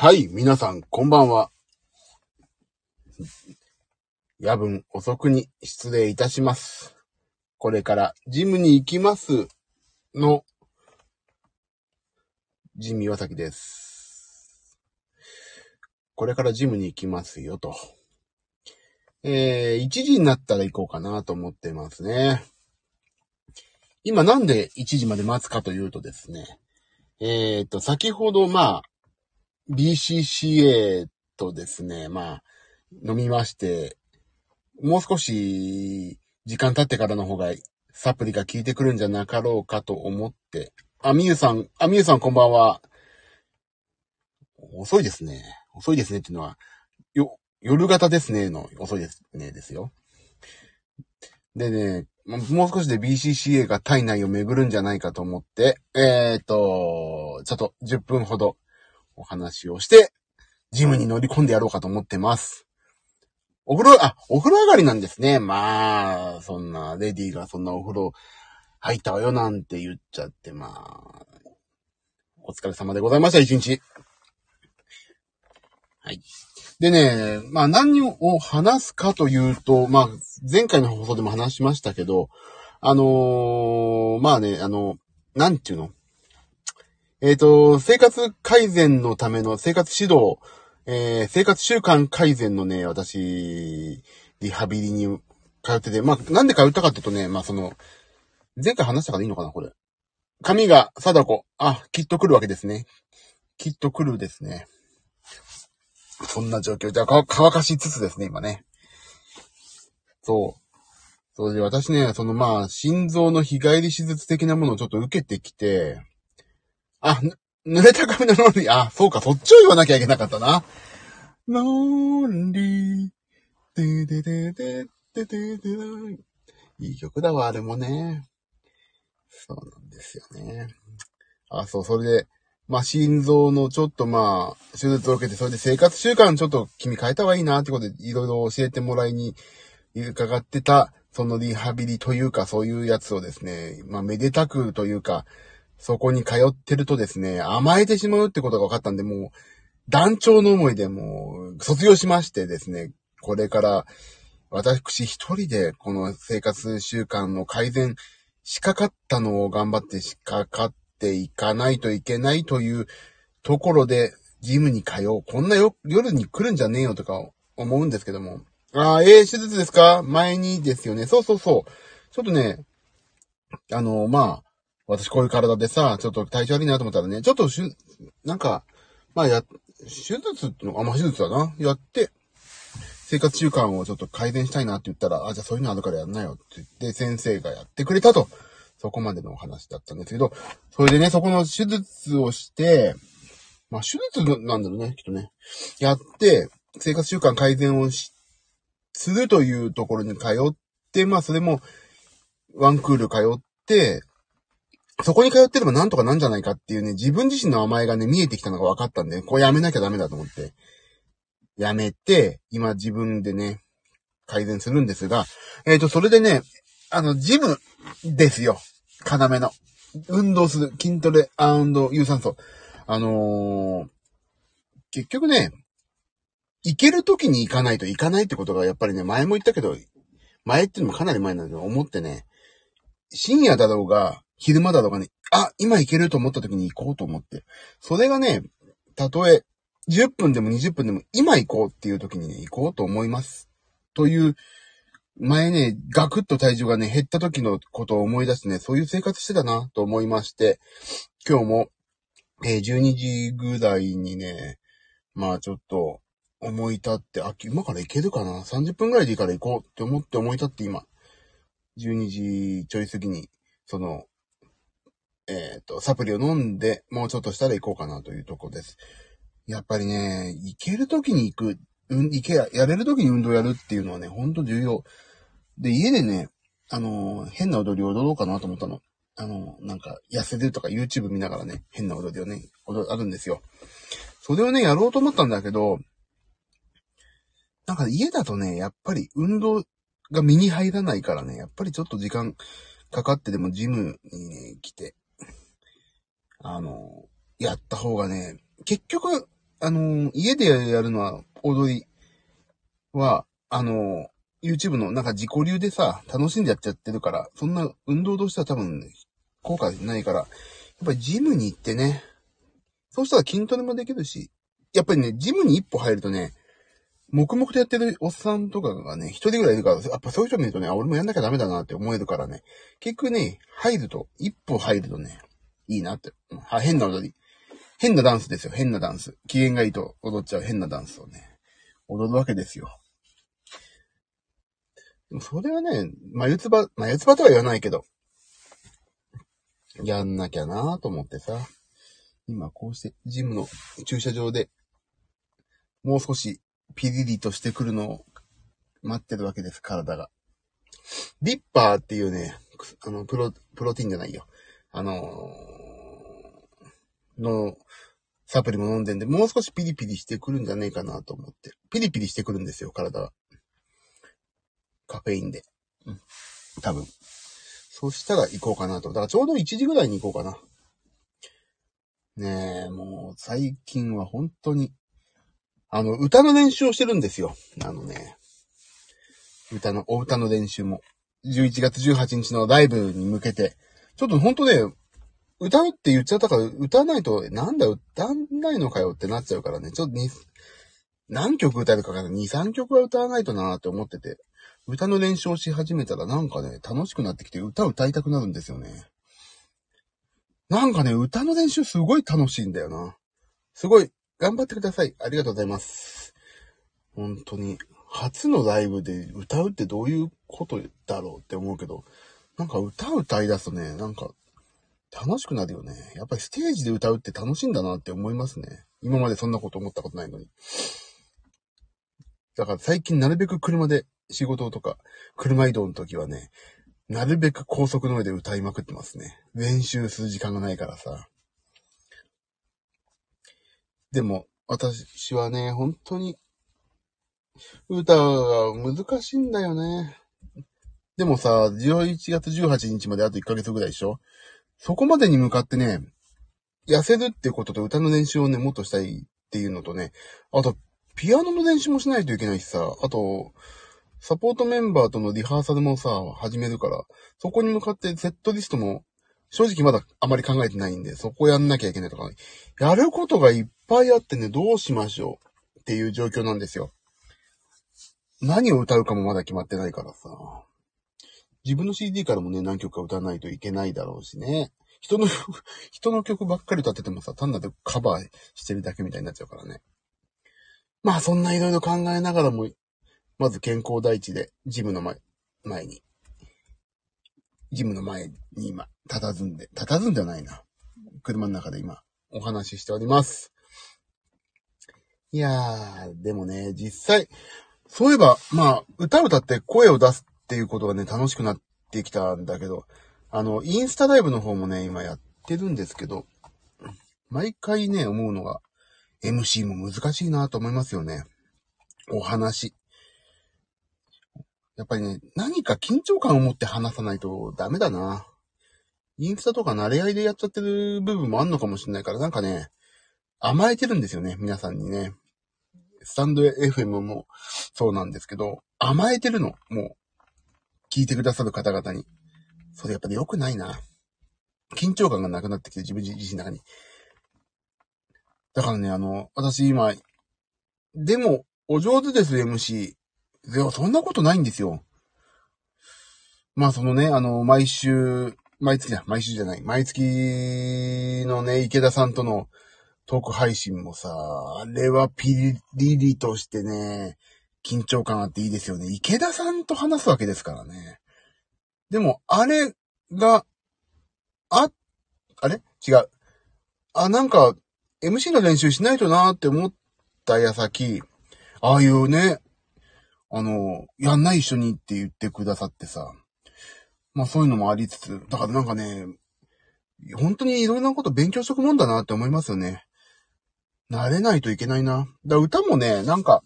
はい、皆さん、こんばんは。夜分遅くに失礼いたします。これからジムに行きますの、ジミワサキです。これからジムに行きますよと。えー、1時になったら行こうかなと思ってますね。今なんで1時まで待つかというとですね。えっ、ー、と、先ほどまあ、BCCA とですね、まあ、飲みまして、もう少し時間経ってからの方がサプリが効いてくるんじゃなかろうかと思って、あ、みゆさん、あ、みゆさんこんばんは。遅いですね。遅いですねっていうのは、よ、夜型ですねの遅いですねですよ。でね、もう少しで BCCA が体内を巡るんじゃないかと思って、えっ、ー、と、ちょっと10分ほどお話をして、ジムに乗り込んでやろうかと思ってます。お風呂、あ、お風呂上がりなんですね。まあ、そんな、レディーがそんなお風呂入ったわよなんて言っちゃって、まあ、お疲れ様でございました、一日。はい。でね、まあ何を話すかというと、まあ前回の放送でも話しましたけど、あのー、まあね、あの、なんていうの？えっ、ー、と、生活改善のための生活指導、えー、生活習慣改善のね、私、リハビリに通ってて、まあ、なんで通ったかっていうとね、まあその、前回話したからいいのかな、これ。髪が貞子。あ、きっと来るわけですね。きっと来るですね。そんな状況。じゃあ、乾かしつつですね、今ね。そう。そうで、私ね、そのまあ、心臓の日帰り手術的なものをちょっと受けてきて、あ、濡れた髪のロンリー。あ、そうか、そっちを言わなきゃいけなかったな。ロンリー。でででででででいい曲だわ、あれもね。そうなんですよね。あ、そう、それで、まあ、心臓のちょっとまあ、手術を受けて、それで生活習慣ちょっと君変えた方がいいなってことで、いろいろ教えてもらいに伺ってた、そのリハビリというか、そういうやつをですね、まあ、めでたくというか、そこに通ってるとですね、甘えてしまうってことが分かったんで、もう、団長の思いでもう、卒業しましてですね、これから、私一人でこの生活習慣の改善しかかったのを頑張ってしかかっていかないといけないというところで、ジムに通う。こんな夜に来るんじゃねえよとか思うんですけども。ああ、ええー、手術ですか？前にですよね。そうそうそう。ちょっとね、あの、まあ、私こういう体でさ、ちょっと体調悪いなと思ったらね、ちょっとしゅ、なんか、まあや、手術っての、あ、まあ手術だな。やって、生活習慣をちょっと改善したいなって言ったら、あ、じゃあそういうのあるからやんなよって言って、先生がやってくれたと。そこまでのお話だったんですけど、それでね、そこの手術をして、まあ手術なんだろうね、きっとね。やって、生活習慣改善をし、するというところに通って、まあそれも、ワンクール通って、そこに通ってればなんとかなんじゃないかっていうね、自分自身の甘えがね、見えてきたのが分かったんで、こうやめなきゃダメだと思って、やめて、今自分でね、改善するんですが、えっ、ー、と、それでね、あの、ジムですよ。要の。運動する。筋トレ有酸素。あのー、結局ね、行ける時に行かないと行かないってことがやっぱりね、前も言ったけど、前っていうのもかなり前なんだけど、思ってね、深夜だろうが、昼間だとかね、あ、今行けると思った時に行こうと思って。それがね、たとえ10分でも20分でも今行こうっていう時にね、行こうと思います。という、前ね、ガクッと体重がね、減った時のことを思い出してね、そういう生活してたなと思いまして、今日も、えー、12時ぐらいにね、まあちょっと思い立って、あ、今から行けるかな ?30 分ぐらいでいいから行こうって思って思い立って今、12時ちょい過ぎに、その、えっ、ー、と、サプリを飲んで、もうちょっとしたら行こうかなというとこです。やっぱりね、行ける時に行く、うん、行け、やれる時に運動やるっていうのはね、ほんと重要。で、家でね、あの、変な踊りを踊ろうかなと思ったの。あの、なんか、痩せてるとか YouTube 見ながらね、変な踊りをね、踊、あるんですよ。それをね、やろうと思ったんだけど、なんか家だとね、やっぱり運動が身に入らないからね、やっぱりちょっと時間かかってでもジムにね、来て、あの、やった方がね、結局、あの、家でやるのは、踊りは、あの、YouTube のなんか自己流でさ、楽しんでやっちゃってるから、そんな運動としては多分、ね、効果ないから、やっぱりジムに行ってね、そうしたら筋トレもできるし、やっぱりね、ジムに一歩入るとね、黙々とやってるおっさんとかがね、一人ぐらいいるから、やっぱそういう人見るとね、俺もやんなきゃダメだなって思えるからね、結局ね、入ると、一歩入るとね、いいなって。あ、変な踊り。変なダンスですよ、変なダンス。機嫌がいいと踊っちゃう変なダンスをね、踊るわけですよ。でもそれはね、眉唾、眉唾とは言わないけど、やんなきゃなぁと思ってさ、今こうしてジムの駐車場で、もう少しピリリとしてくるのを待ってるわけです、体が。リッパーっていうね、あの、プロ、プロテインじゃないよ。あのー、の、サプリも飲んでんで、もう少しピリピリしてくるんじゃねえかなと思って。ピリピリしてくるんですよ、体が。カフェインで。うん。多分。そしたら行こうかなと。だからちょうど1時ぐらいに行こうかな。ねえ、もう最近は本当に、あの、歌の練習をしてるんですよ。あのね、歌の、お歌の練習も。11月18日のライブに向けて、ちょっと本当ね、歌うって言っちゃったから、歌わないと、なんだよ、歌わないのかよってなっちゃうからね、ちょっとに、何曲歌えるかか2、3曲は歌わないとなーって思ってて、歌の練習をし始めたらなんかね、楽しくなってきて歌歌いたくなるんですよね。なんかね、歌の練習すごい楽しいんだよな。すごい、頑張ってください。ありがとうございます。本当に、初のライブで歌うってどういうことだろうって思うけど、なんか歌歌い出すとね、なんか楽しくなるよね。やっぱりステージで歌うって楽しいんだなって思いますね。今までそんなこと思ったことないのに。だから最近なるべく車で仕事とか車移動の時はね、なるべく高速の上で歌いまくってますね。練習する時間がないからさ。でも、私はね、本当に、歌が難しいんだよね。でもさ、11月18日まであと1ヶ月ぐらいでしょ？そこまでに向かってね、痩せるっていうことと歌の練習をね、もっとしたいっていうのとね、あと、ピアノの練習もしないといけないしさ、あと、サポートメンバーとのリハーサルもさ、始めるから、そこに向かってセットリストも、正直まだあまり考えてないんで、そこやんなきゃいけないとか、やることがいっぱいあってね、どうしましょうっていう状況なんですよ。何を歌うかもまだ決まってないからさ。自分の CD からもね、何曲か歌わないといけないだろうしね。人の 人の曲ばっかり歌っててもさ、単なるカバーしてるだけみたいになっちゃうからね。まあそんないろいろ考えながらも、まず健康第一で、ジムの前、前に、ジムの前に今、佇んで、佇んではないな。車の中で今、お話ししております。いやー、でもね、実際、そういえば、まあ、歌歌って声を出すっていうことがね、楽しくなってきたんだけど、あの、インスタライブの方もね、今やってるんですけど、毎回ね、思うのが、MC も難しいなと思いますよね。お話。やっぱりね、何か緊張感を持って話さないとダメだな。インスタとか慣れ合いでやっちゃってる部分もあんのかもしれないから、なんかね、甘えてるんですよね、皆さんにね。スタンド FM もそうなんですけど、甘えてるの、もう、聞いてくださる方々に。それやっぱり良くないな。緊張感がなくなってきて、自分自身の中に。だからね、あの、私今、でも、お上手です、MC。でも、そんなことないんですよ。まあ、そのね、あの、毎週、毎月だ、毎週じゃない、毎月のね、池田さんとのトーク配信もさ、あれはピリリとしてね、緊張感あっていいですよね。池田さんと話すわけですからね。でも、あれが、あ、あれ？違う。あ、なんか、MC の練習しないとなーって思った矢先、ああいうね、あの、やんない一緒にって言ってくださってさ、まあそういうのもありつつ、だからなんかね、本当にいろんなこと勉強しとくもんだなって思いますよね。慣れないといけないな。だ歌もね、なんか、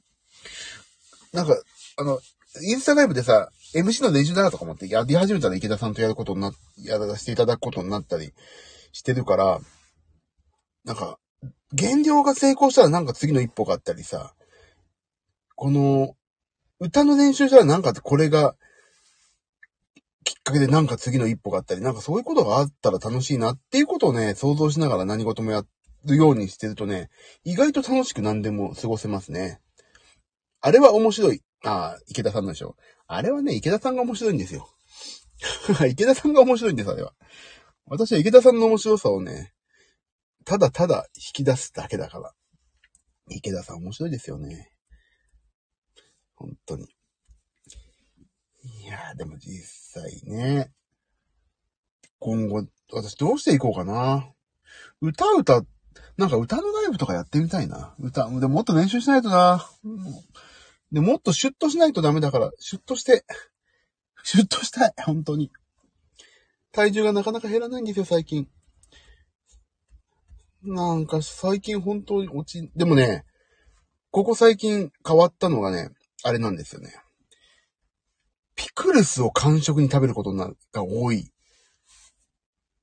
なんか、あの、インスタライブでさ、MC の練習だなとか思ってやり始めたら池田さんとやることにな、やらせていただくことになったりしてるから、なんか、減量が成功したらなんか次の一歩があったりさ、この、歌の練習したらなんかこれが、きっかけでなんか次の一歩があったり、なんかそういうことがあったら楽しいなっていうことをね、想像しながら何事もやるようにしてるとね、意外と楽しく何でも過ごせますね。あれは面白い。ああ、池田さんのでしょ。あれはね、池田さんが面白いんですよ。池田さんが面白いんです、あれは。私は池田さんの面白さをね、ただただ引き出すだけだから。池田さん面白いですよね。本当に。いやー、でも実際ね。今後、私どうしていこうかな。歌歌、なんか歌のライブとかやってみたいな。歌、でももっと練習しないとな。うんで、もっとシュッとしないとダメだから、シュッとして、シュッとしたい、本当に。体重がなかなか減らないんですよ、最近。なんか最近本当に落ち、でもね、ここ最近変わったのがね、あれなんですよね。ピクルスを完食に食べることが多い。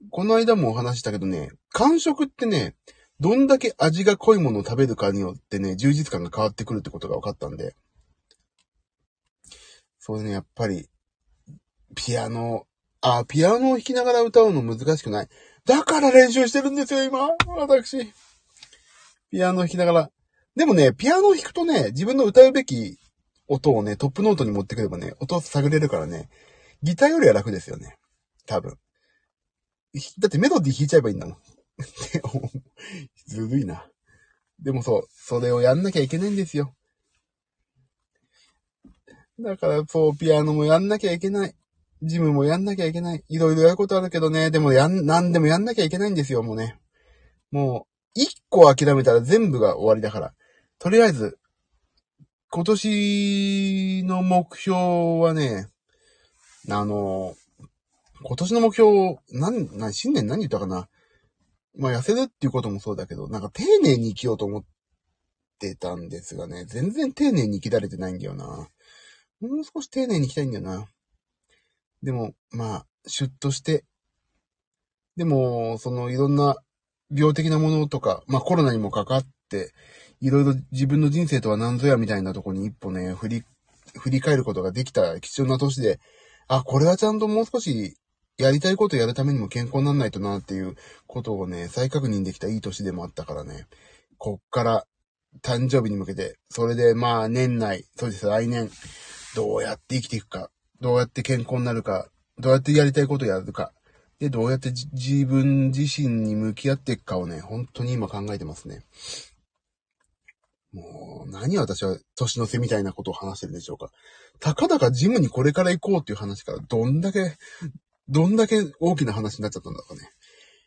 この間もお話したけどね、完食ってね、どんだけ味が濃いものを食べるかによってね、充実感が変わってくるってことが分かったんで。そうね、やっぱり、ピアノ、あ、ピアノを弾きながら歌うの難しくない。だから練習してるんですよ、今。私。ピアノ弾きながら。でもね、ピアノを弾くとね、自分の歌うべき音をね、トップノートに持ってくればね、音を探れるからね、ギターよりは楽ですよね。多分。だってメロディ弾いちゃえばいいんだもん。ずるいな。でもそう、それをやんなきゃいけないんですよ。だからそう、ピアノもやんなきゃいけない。ジムもやんなきゃいけない。いろいろやることあるけどね、でもやん、なんでもやんなきゃいけないんですよ、もうね。もう、一個諦めたら全部が終わりだから。とりあえず、今年の目標はね、あの、今年の目標、なん、な、新年何言ったかな。まあ、痩せるっていうこともそうだけど、なんか丁寧に生きようと思ってたんですがね、全然丁寧に生きられてないんだよな。もう少し丁寧に生きたいんだよな。でも、まあ、シュッとして、でも、そのいろんな病的なものとか、まあコロナにもかかって、いろいろ自分の人生とは何ぞやみたいなとこに一歩ね、振り、振り返ることができた貴重な年で、あ、これはちゃんともう少しやりたいことやるためにも健康にならないとなっていうことをね、再確認できたいい年でもあったからね、こっから誕生日に向けて、それでまあ年内、そうです、来年、どうやって生きていくか、どうやって健康になるか、どうやってやりたいことをやるか、で、どうやって自分自身に向き合っていくかをね、本当に今考えてますね。もう、何私は年の瀬みたいなことを話してるんでしょうか。たかだかジムにこれから行こうっていう話から、どんだけ、どんだけ大きな話になっちゃったんだかね。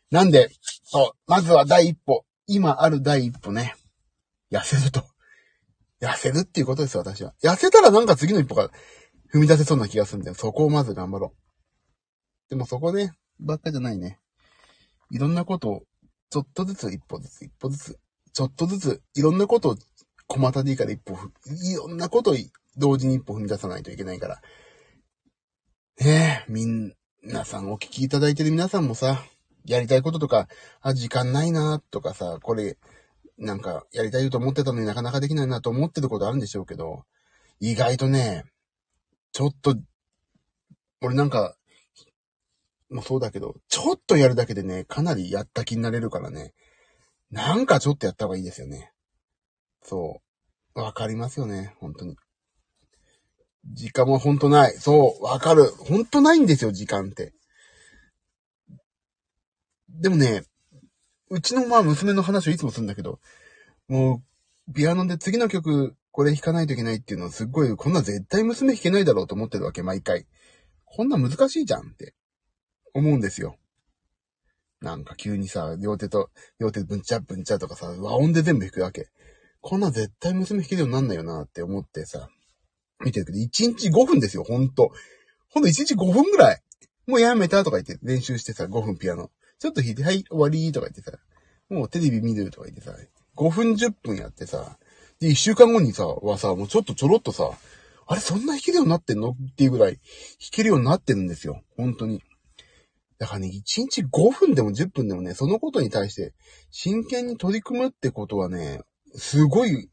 なんで、そう、まずは第一歩。今ある第一歩ね。痩せると。痩せるっていうことですよ、私は。痩せたらなんか次の一歩が踏み出せそうな気がするんだよ。そこをまず頑張ろう。でもそこね、ばっかじゃないね。いろんなことを、ちょっとずつ一歩ずつ一歩ずつ、ちょっとずつ、いろんなことを小股でいいから一歩、いろんなことを同時に一歩踏み出さないといけないから。ねえ、みんなさんお聞きいただいてる皆さんもさ、やりたいこととか、あ、時間ないなとかさ、これ、なんか、やりたいと思ってたのになかなかできないなと思ってることあるんでしょうけど、意外とね、ちょっと、俺なんか、もうそうだけど、ちょっとやるだけでね、かなりやった気になれるからね、なんかちょっとやった方がいいですよね。そう。わかりますよね、本当に。時間も本当ない。そう、わかる。本当ないんですよ、時間って。でもね、うちのまあ娘の話をいつもするんだけど、もう、ピアノで次の曲、これ弾かないといけないっていうのはすっごい、こんな絶対娘弾けないだろうと思ってるわけ、毎回。こんな難しいじゃんって思うんですよ。なんか急にさ、両手と、両手ブンチャブンチャとかさ、和音で全部弾くわけ。こんな絶対娘弾けるようになんないよなって思ってさ、見てるけど、1日5分ですよ、ほんと。ほんと1日5分ぐらい。もうやめたとか言って練習してさ、5分ピアノ。ちょっと弾いて、はい、終わりとか言ってさ、もうテレビ見るとか言ってさ、5分10分やってさ、で、1週間後にさ、はさ、もうちょっとちょろっとさ、あれ、そんな弾けるようになってんのっていうぐらい弾けるようになってるんですよ。本当に。だからね、1日5分でも10分でもね、そのことに対して真剣に取り組むってことはね、すごい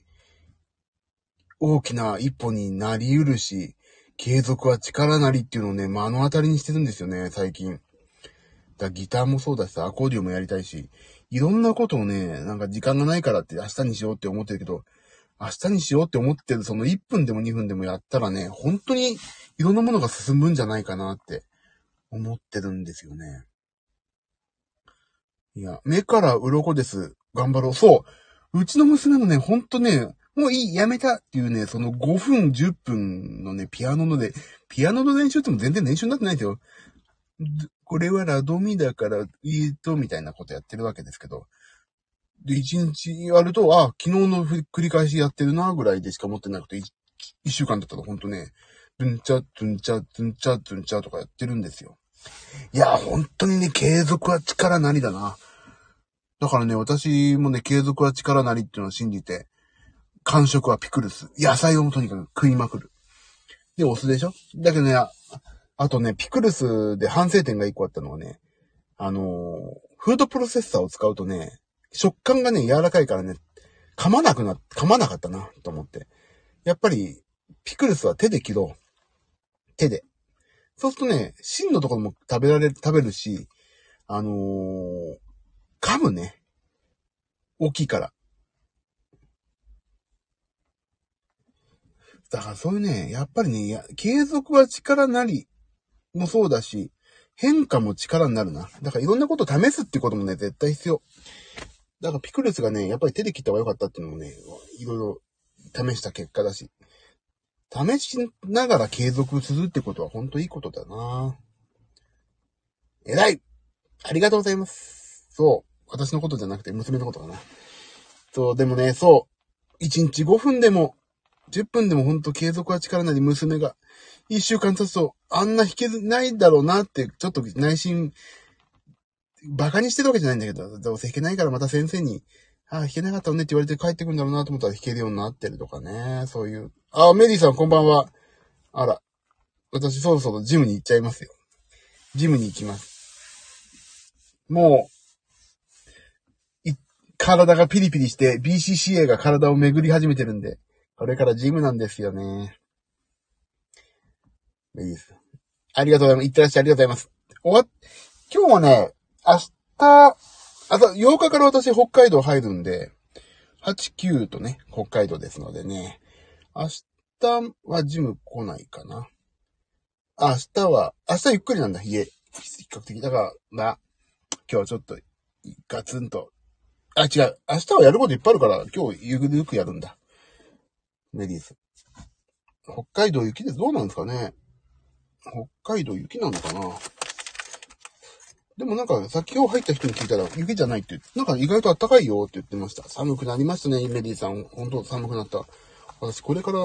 大きな一歩になり得るし、継続は力なりっていうのをね、目の当たりにしてるんですよね、最近。だギターもそうだしさ、アコーディオンもやりたいし、いろんなことをね、なんか時間がないからって明日にしようって思ってるけど、明日にしようって思ってるその1分でも2分でもやったらね、本当にいろんなものが進むんじゃないかなって思ってるんですよね。いや、目から鱗です。頑張ろう。そう。うちの娘のね、ほんとね、もういい、やめたっていうね、その5分、10分のね、ピアノので、ピアノの練習っても全然練習になってないですよ。これはラドミだから、えーと、みたいなことやってるわけですけど。で、1日やると、あ、昨日の繰り返しやってるな、ぐらいでしか思ってなくて、1, 週間だったらほんとね、ドゥンチャ、ドゥンチャ、ドゥンチャ、ドゥンチャとかやってるんですよ。いや、本当にね、継続は力なりだな。だからね、私もね、継続は力なりっていうのを信じて、間食はピクルス。野菜をとにかく食いまくる。で、お酢でしょ？だけどね、あとね、ピクルスで反省点が一個あったのはね、あのー、フードプロセッサーを使うとね、食感がね、柔らかいからね、噛まなくな、噛まなかったな、と思って。やっぱり、ピクルスは手で切ろう。手で。そうするとね、芯のところも食べられる、食べるし、あのー、噛むね。大きいから。だからそういうね、やっぱりね、継続は力なりもそうだし、変化も力になるな。だからいろんなこと試すってこともね、絶対必要。だからピクルスがね、やっぱり手で切った方が良かったっていうのもね、いろいろ試した結果だし。試しながら継続するってことは本当いいことだな偉いありがとうございます。そう。私のことじゃなくて娘のことかな。そう、でもね、そう。1日5分でも、10分でもほんと継続は力なり娘が、1週間経つと、あんな弾けないだろうなって、ちょっと内心、馬鹿にしてるわけじゃないんだけど、どうせ弾けないからまた先生に、ああ、弾けなかったのねって言われて帰ってくるんだろうなと思ったら弾けるようになってるとかね。そういう。あ、メリーさんこんばんは。あら。私そろそろジムに行っちゃいますよ。ジムに行きます。もう、体がピリピリして BCCA が体を巡り始めてるんで、これからジムなんですよね。メリーさん。ありがとうございます。いってらっしゃい。ありがとうございます。終わっ、今日はね、明日、あと、8日から私北海道入るんで、8、9とね、北海道ですのでね、明日はジム来ないかな。明日は、明日ゆっくりなんだ、家。比較的。だから、まあ、今日ちょっと、ガツンと。あ、違う。明日はやることいっぱいあるから、今日ゆくゆくやるんだ。メリーズ。北海道雪です。どうなんですかね北海道雪なのかな？でもなんか、先を入った人に聞いたら、雪じゃないって、なんか意外と暖かいよって言ってました。寒くなりましたね、メリーさん。本当寒くなった。私、これから、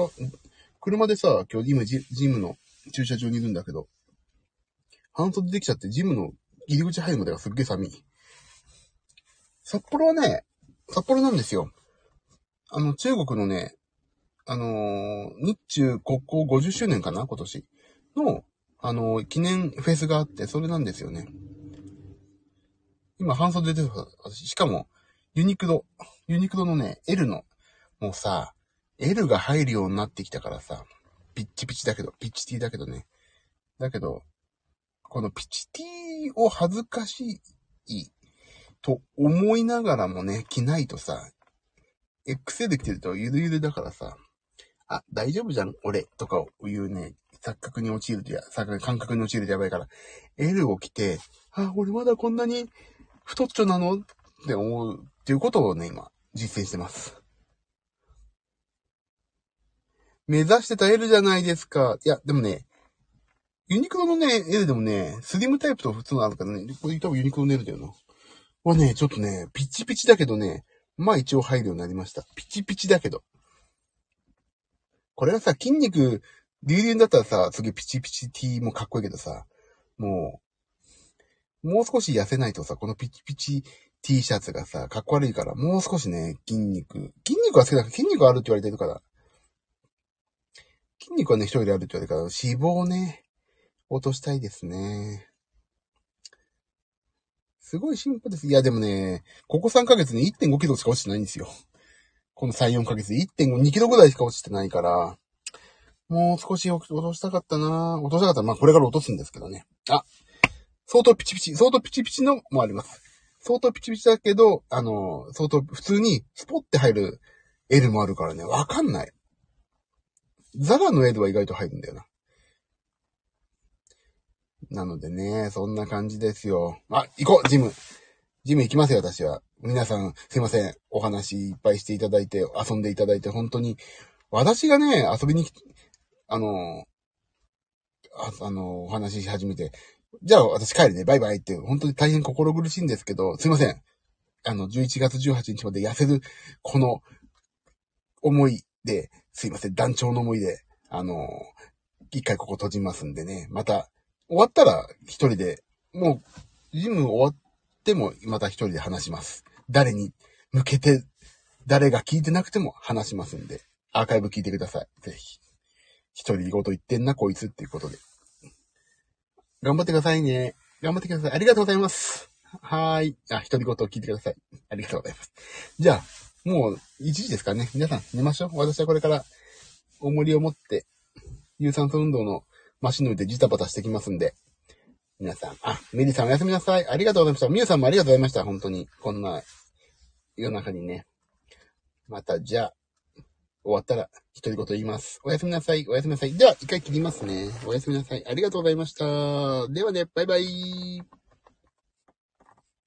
車でさ、今日今ジジムの駐車場にいるんだけど、半袖できちゃってジムの入り口入るまでがすっげえ寒い。札幌はね、札幌なんですよ。あの、中国のね、あのー、日中国交50周年かな今年の、あの、記念フェスがあって、それなんですよね。今半袖で出た。しかも、ユニクロ、ユニクロのね、L の、もうさ、L が入るようになってきたからさ、ピッチピチだけど、ピッチ T だけどね。だけど、このピッチ T を恥ずかしいと思いながらもね、着ないとさ、XL 着てるとゆるゆるだからさ、あ、大丈夫じゃん、俺、とかいうね、錯覚に陥るとや、錯覚、感覚に陥るとやばいから、L を着て、あ、俺まだこんなに太っちょなの？って思うっていうことをね、今、実践してます。目指してた L じゃないですか。いや、でもね、ユニクロのね、L でもね、スリムタイプと普通のあるからね、これ多分ユニクロの L だよな。はね、ちょっとね、ピチピチだけどね、まあ一応入るようになりました。ピチピチだけど。これはさ、筋肉、流々だったらさ、すげえピチピチ T もかっこいいけどさ、もうもう少し痩せないとさ、このピチピチ T シャツがさ、かっこ悪いから、もう少しね、筋肉。筋肉は好きだから、筋肉あるって言われてるから。筋肉はね、一人であるって言われてるから、脂肪をね、落としたいですね。すごい進歩です。いや、でもね、ここ3ヶ月に1.5キロしか落ちてないんですよ。この3、4ヶ月で1.5、2キロぐらいしか落ちてないから、もう少し落としたかったな落としたかったら、まあこれから落とすんですけどね。あ、相当ピチピチ、相当ピチピチのもあります。相当ピチピチだけど、あの、相当普通にスポッて入る L もあるからね、わかんない。ザラの L は意外と入るんだよな。なのでね、そんな感じですよ。あ、行こうジムジム行きますよ、私は。皆さん、すいません。お話いっぱいしていただいて、遊んでいただいて、本当に、私がね、遊びに来、あの、ああの、お話しし始めて、じゃあ私帰るね、バイバイって、本当に大変心苦しいんですけど、すいません。あの、11月18日まで痩せる、この、思いで、すいません、団長の思いで、あの、一回ここ閉じますんでね、また、終わったら一人で、もう、ジム終わってもまた一人で話します。誰に向けて、誰が聞いてなくても話しますんで、アーカイブ聞いてください。ぜひ。一人ごと言ってんな、こいつっていうことで。頑張ってくださいね。頑張ってください。ありがとうございます。はーい。あ、一人ごと聞いてください。ありがとうございます。じゃあ、もう1時ですかね。皆さん寝ましょう。私はこれから、重りを持って、有酸素運動のマシンの上でジタバタしてきますんで。皆さん、あ、メリーさんおやすみなさい。ありがとうございました。ミュウさんもありがとうございました。本当に。こんな、夜中にね。また、じゃあ、終わったら、一人ごと言います。おやすみなさい。おやすみなさい。では、一回切りますね。おやすみなさい。ありがとうございました。ではね、バイバイ。